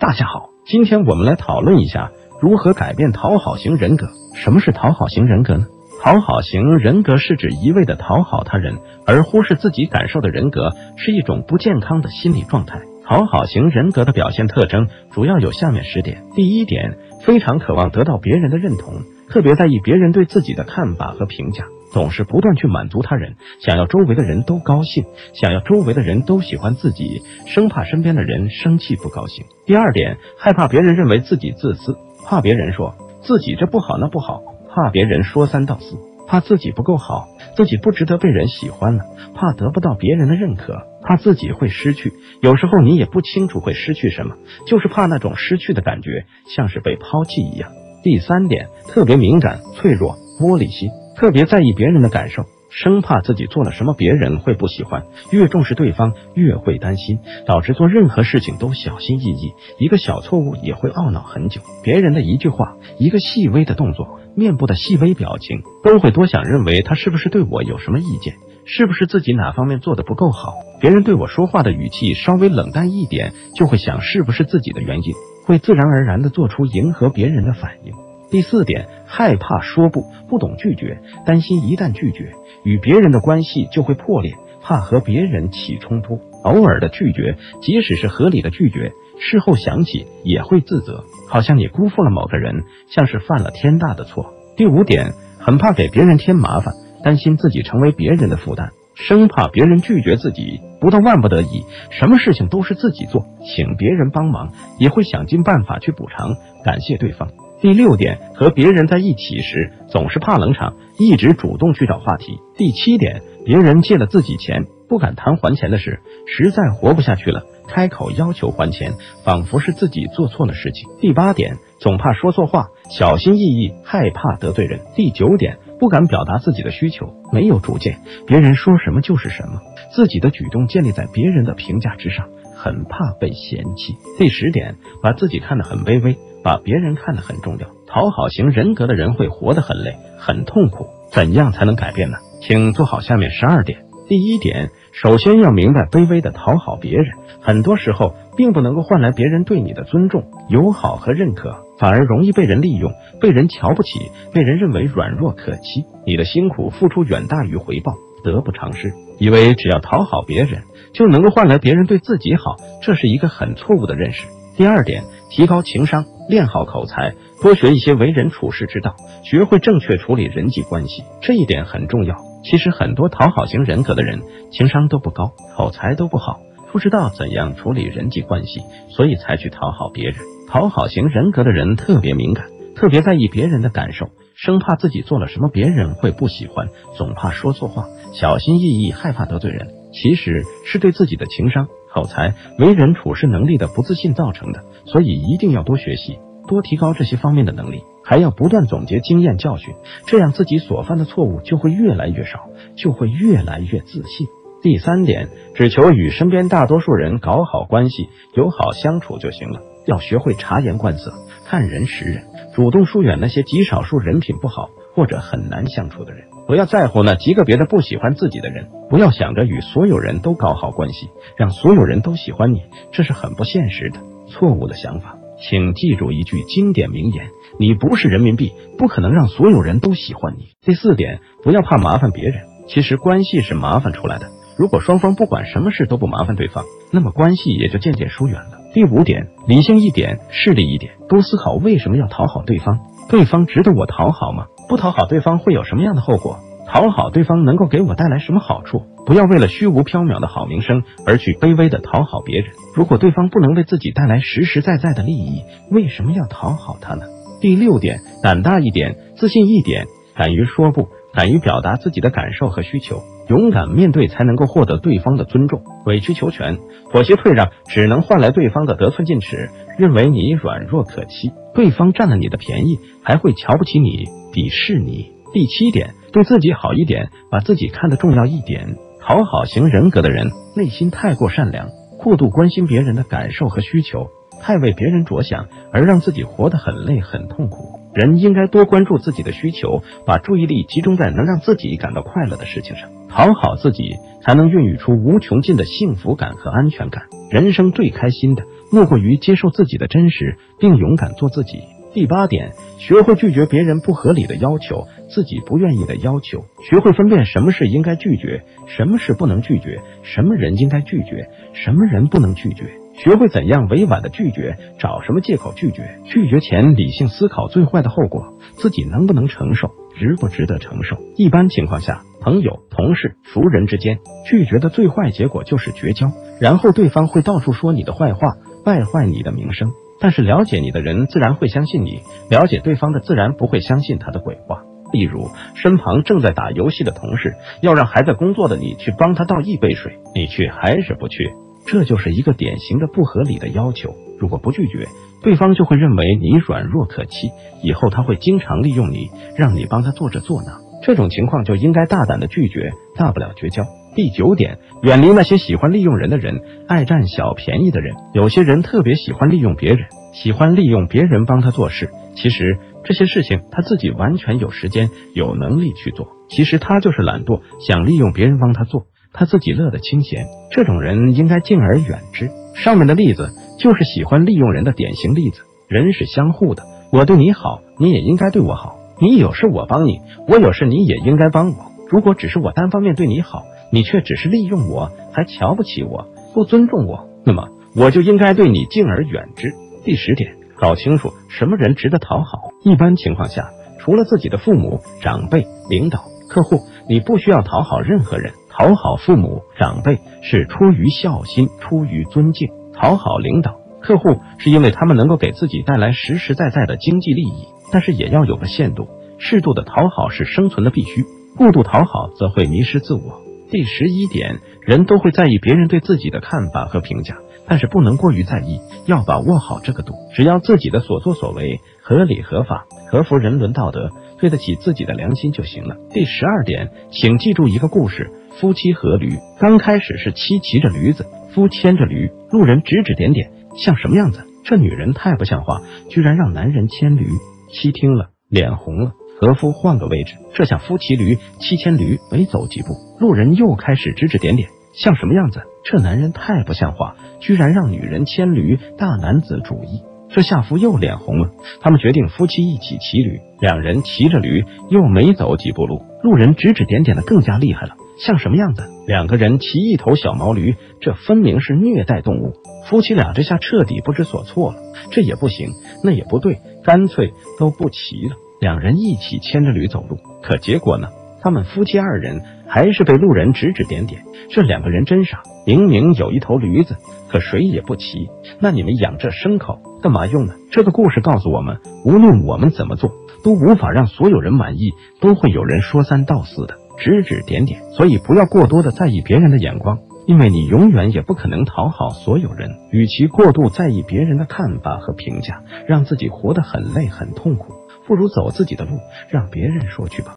大家好，今天我们来讨论一下如何改变讨好型人格。什么是讨好型人格呢？讨好型人格是指一味的讨好他人，而忽视自己感受的人格，是一种不健康的心理状态。讨好型人格的表现特征主要有下面十点。第一点，非常渴望得到别人的认同，特别在意别人对自己的看法和评价。总是不断去满足他人，想要周围的人都高兴，想要周围的人都喜欢自己，生怕身边的人生气不高兴。第二点，害怕别人认为自己自私，怕别人说自己这不好那不好，怕别人说三道四，怕自己不够好，自己不值得被人喜欢了，怕得不到别人的认可，怕自己会失去。有时候你也不清楚会失去什么，就是怕那种失去的感觉像是被抛弃一样。第三点，特别敏感、脆弱、玻璃心。特别在意别人的感受，生怕自己做了什么别人会不喜欢。越重视对方，越会担心，导致做任何事情都小心翼翼。一个小错误也会懊恼很久。别人的一句话，一个细微的动作，面部的细微表情，都会多想认为他是不是对我有什么意见，是不是自己哪方面做的不够好。别人对我说话的语气稍微冷淡一点，就会想是不是自己的原因，会自然而然的做出迎合别人的反应。第四点，害怕说不，不懂拒绝，担心一旦拒绝，与别人的关系就会破裂，怕和别人起冲突。偶尔的拒绝，即使是合理的拒绝，事后想起也会自责，好像你辜负了某个人，像是犯了天大的错。第五点，很怕给别人添麻烦，担心自己成为别人的负担，生怕别人拒绝自己，不到万不得已，什么事情都是自己做，请别人帮忙，也会想尽办法去补偿，感谢对方。第六点，和别人在一起时总是怕冷场，一直主动去找话题。第七点，别人借了自己钱，不敢谈还钱的事，实在活不下去了，开口要求还钱，仿佛是自己做错了事情。第八点，总怕说错话，小心翼翼，害怕得罪人。第九点，不敢表达自己的需求，没有主见，别人说什么就是什么，自己的举动建立在别人的评价之上，很怕被嫌弃。第十点，把自己看得很卑微。把别人看得很重要，讨好型人格的人会活得很累、很痛苦。怎样才能改变呢？请做好下面十二点。第一点，首先要明白，卑微的讨好别人，很多时候并不能够换来别人对你的尊重、友好和认可，反而容易被人利用、被人瞧不起、被人认为软弱可欺。你的辛苦付出远大于回报，得不偿失。以为只要讨好别人就能够换来别人对自己好，这是一个很错误的认识。第二点，提高情商。练好口才，多学一些为人处事之道，学会正确处理人际关系，这一点很重要。其实很多讨好型人格的人，情商都不高，口才都不好，不知道怎样处理人际关系，所以才去讨好别人。讨好型人格的人特别敏感，特别在意别人的感受，生怕自己做了什么别人会不喜欢，总怕说错话，小心翼翼，害怕得罪人。其实是对自己的情商。口才、为人处事能力的不自信造成的，所以一定要多学习，多提高这些方面的能力，还要不断总结经验教训，这样自己所犯的错误就会越来越少，就会越来越自信。第三点，只求与身边大多数人搞好关系，友好相处就行了，要学会察言观色，看人识人，主动疏远那些极少数人品不好或者很难相处的人。不要在乎那极个别的不喜欢自己的人，不要想着与所有人都搞好关系，让所有人都喜欢你，这是很不现实的、错误的想法。请记住一句经典名言：你不是人民币，不可能让所有人都喜欢你。第四点，不要怕麻烦别人，其实关系是麻烦出来的。如果双方不管什么事都不麻烦对方，那么关系也就渐渐疏远了。第五点，理性一点，势利一点，多思考为什么要讨好对方，对方值得我讨好吗？不讨好对方会有什么样的后果？讨好对方能够给我带来什么好处？不要为了虚无缥缈的好名声而去卑微的讨好别人。如果对方不能为自己带来实实在在的利益，为什么要讨好他呢？第六点，胆大一点，自信一点，敢于说不，敢于表达自己的感受和需求，勇敢面对才能够获得对方的尊重。委曲求全、妥协退让，只能换来对方的得寸进尺，认为你软弱可欺。对方占了你的便宜，还会瞧不起你。鄙视你。第七点，对自己好一点，把自己看得重要一点。讨好型人格的人内心太过善良，过度关心别人的感受和需求，太为别人着想，而让自己活得很累很痛苦。人应该多关注自己的需求，把注意力集中在能让自己感到快乐的事情上，讨好自己，才能孕育出无穷尽的幸福感和安全感。人生最开心的，莫过于接受自己的真实，并勇敢做自己。第八点，学会拒绝别人不合理的要求，自己不愿意的要求。学会分辨什么是应该拒绝，什么是不能拒绝，什么人应该拒绝，什么人不能拒绝。学会怎样委婉的拒绝，找什么借口拒绝。拒绝前理性思考最坏的后果，自己能不能承受，值不值得承受。一般情况下，朋友、同事、熟人之间，拒绝的最坏结果就是绝交，然后对方会到处说你的坏话，败坏你的名声。但是了解你的人自然会相信你，了解对方的自然不会相信他的鬼话。例如，身旁正在打游戏的同事要让还在工作的你去帮他倒一杯水，你去还是不去？这就是一个典型的不合理的要求。如果不拒绝，对方就会认为你软弱可欺，以后他会经常利用你，让你帮他做这做那。这种情况就应该大胆的拒绝，大不了绝交。第九点，远离那些喜欢利用人的人，爱占小便宜的人。有些人特别喜欢利用别人，喜欢利用别人帮他做事。其实这些事情他自己完全有时间、有能力去做。其实他就是懒惰，想利用别人帮他做，他自己乐得清闲。这种人应该敬而远之。上面的例子就是喜欢利用人的典型例子。人是相互的，我对你好，你也应该对我好。你有事我帮你，我有事你也应该帮我。如果只是我单方面对你好，你却只是利用我，还瞧不起我，不尊重我，那么我就应该对你敬而远之。第十点，搞清楚什么人值得讨好。一般情况下，除了自己的父母、长辈、领导、客户，你不需要讨好任何人。讨好父母、长辈是出于孝心、出于尊敬；讨好领导、客户是因为他们能够给自己带来实实在在的经济利益。但是也要有个限度，适度的讨好是生存的必须，过度讨好则会迷失自我。第十一点，人都会在意别人对自己的看法和评价，但是不能过于在意，要把握好这个度。只要自己的所作所为合理合法，合乎人伦道德，对得起自己的良心就行了。第十二点，请记住一个故事：夫妻和驴。刚开始是妻骑着驴子，夫牵着驴，路人指指点点，像什么样子？这女人太不像话，居然让男人牵驴。妻听了，脸红了。和夫换个位置，这下夫骑驴，妻牵驴，没走几步，路人又开始指指点点，像什么样子？这男人太不像话，居然让女人牵驴，大男子主义。这下夫又脸红了。他们决定夫妻一起骑驴，两人骑着驴，又没走几步路，路人指指点点的更加厉害了，像什么样子？两个人骑一头小毛驴，这分明是虐待动物。夫妻俩这下彻底不知所措了，这也不行，那也不对，干脆都不骑了。两人一起牵着驴走路，可结果呢？他们夫妻二人还是被路人指指点点。这两个人真傻，明明有一头驴子，可谁也不骑。那你们养这牲口干嘛用呢？这个故事告诉我们，无论我们怎么做，都无法让所有人满意，都会有人说三道四的，指指点点。所以不要过多的在意别人的眼光，因为你永远也不可能讨好所有人。与其过度在意别人的看法和评价，让自己活得很累很痛苦。不如走自己的路，让别人说去吧。